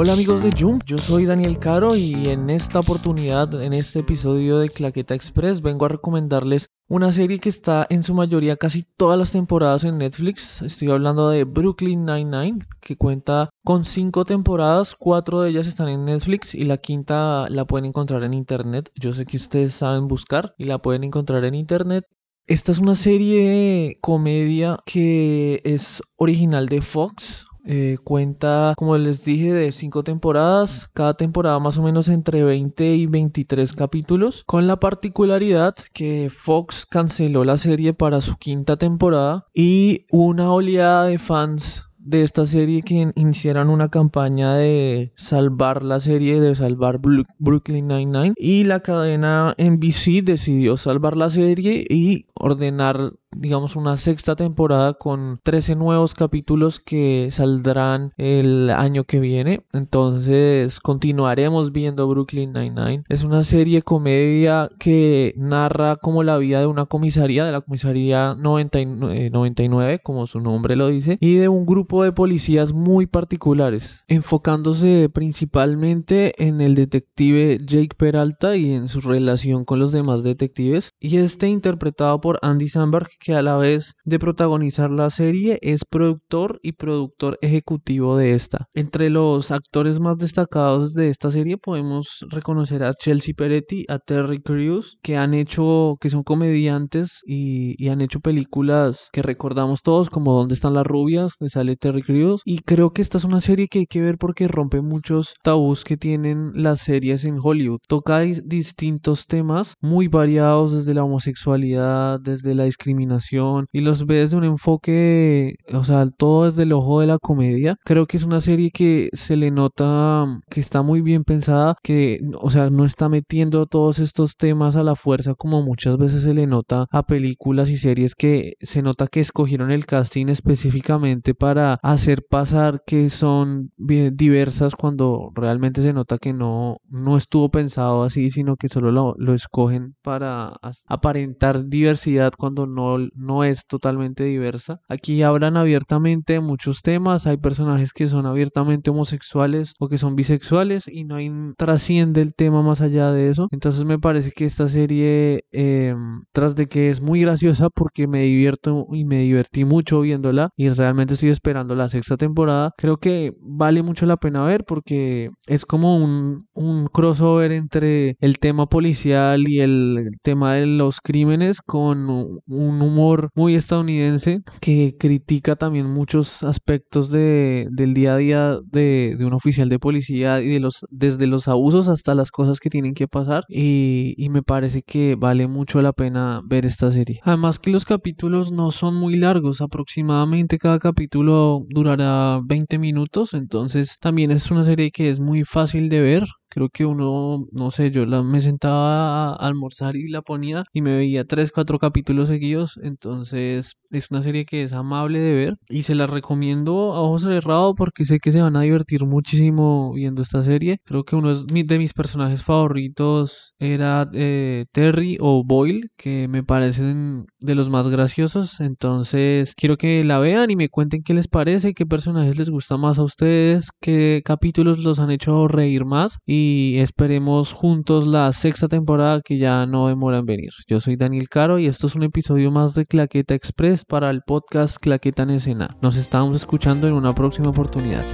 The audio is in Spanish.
Hola amigos de Jump, yo soy Daniel Caro y en esta oportunidad, en este episodio de Claqueta Express, vengo a recomendarles una serie que está en su mayoría casi todas las temporadas en Netflix. Estoy hablando de Brooklyn Nine-Nine, que cuenta con cinco temporadas, cuatro de ellas están en Netflix y la quinta la pueden encontrar en internet. Yo sé que ustedes saben buscar y la pueden encontrar en internet. Esta es una serie comedia que es original de Fox, eh, cuenta, como les dije, de cinco temporadas, cada temporada más o menos entre 20 y 23 capítulos, con la particularidad que Fox canceló la serie para su quinta temporada y una oleada de fans de esta serie que iniciaron una campaña de salvar la serie, de salvar Brooklyn Nine-Nine. Y la cadena NBC decidió salvar la serie y ordenar digamos una sexta temporada con 13 nuevos capítulos que saldrán el año que viene. Entonces continuaremos viendo Brooklyn Nine-Nine. Es una serie comedia que narra como la vida de una comisaría de la comisaría 99 como su nombre lo dice y de un grupo de policías muy particulares enfocándose principalmente en el detective Jake Peralta y en su relación con los demás detectives. Y este interpretado por Andy Samberg que a la vez de protagonizar la serie es productor y productor ejecutivo de esta. Entre los actores más destacados de esta serie podemos reconocer a Chelsea Peretti, a Terry Crews, que han hecho, que son comediantes y, han hecho películas que recordamos todos como Dónde están las rubias, de sale Terry Crews. Y creo que esta es una serie que hay que ver porque rompe muchos tabús que tienen las series en Hollywood. Toca distintos temas muy variados desde la homosexualidad, desde la discriminación y los ve desde un enfoque, o sea, todo desde el ojo de la comedia. Creo que es una serie que se le nota que está muy bien pensada, que, o sea, no está metiendo todos estos temas a la fuerza como muchas veces se le nota a películas y series que se nota que escogieron el casting específicamente para hacer pasar que son bien diversas cuando realmente se nota que no, no estuvo pensado así, sino que solo lo, lo escogen para aparentar diversidad cuando no, no es totalmente diversa. Aquí hablan abiertamente muchos temas, hay personajes que son abiertamente homosexuales o que son bisexuales y no hay trasciende el tema más allá de eso. Entonces me parece que esta serie, em, tras de que es muy graciosa porque me divierto y me divertí mucho viéndola y realmente estoy esperando la sexta temporada, creo que vale mucho la pena ver porque es como un, un crossover entre el tema policial y el tema de los crímenes un humor muy estadounidense que critica también muchos aspectos de, del día a día de, de, un oficial de policía y de los desde los abusos hasta las cosas que tienen que pasar y, y me parece que vale mucho la pena ver esta serie. Además que los capítulos no son muy largos, aproximadamente cada capítulo durará 20 minutos, entonces también es una serie que es muy fácil de ver, Creo que uno, no sé, yo la, me sentaba a almorzar y la ponía y me veía tres, cuatro capítulos seguidos. Entonces es una serie que es amable de ver y se la recomiendo a ojos cerrados porque sé que se van a divertir muchísimo viendo esta serie. Creo que uno de mis personajes favoritos era eh, Terry o Boyle, que me parecen de los más graciosos. Entonces quiero que la vean y me cuenten qué les parece, qué personajes les gusta más a ustedes, qué capítulos los han hecho reír más. Y y esperemos juntos la sexta temporada que ya no demora en venir. Yo soy Daniel Caro y esto es un episodio más de Claqueta Express para el podcast Claqueta en Escena. Nos estamos escuchando en una próxima oportunidad.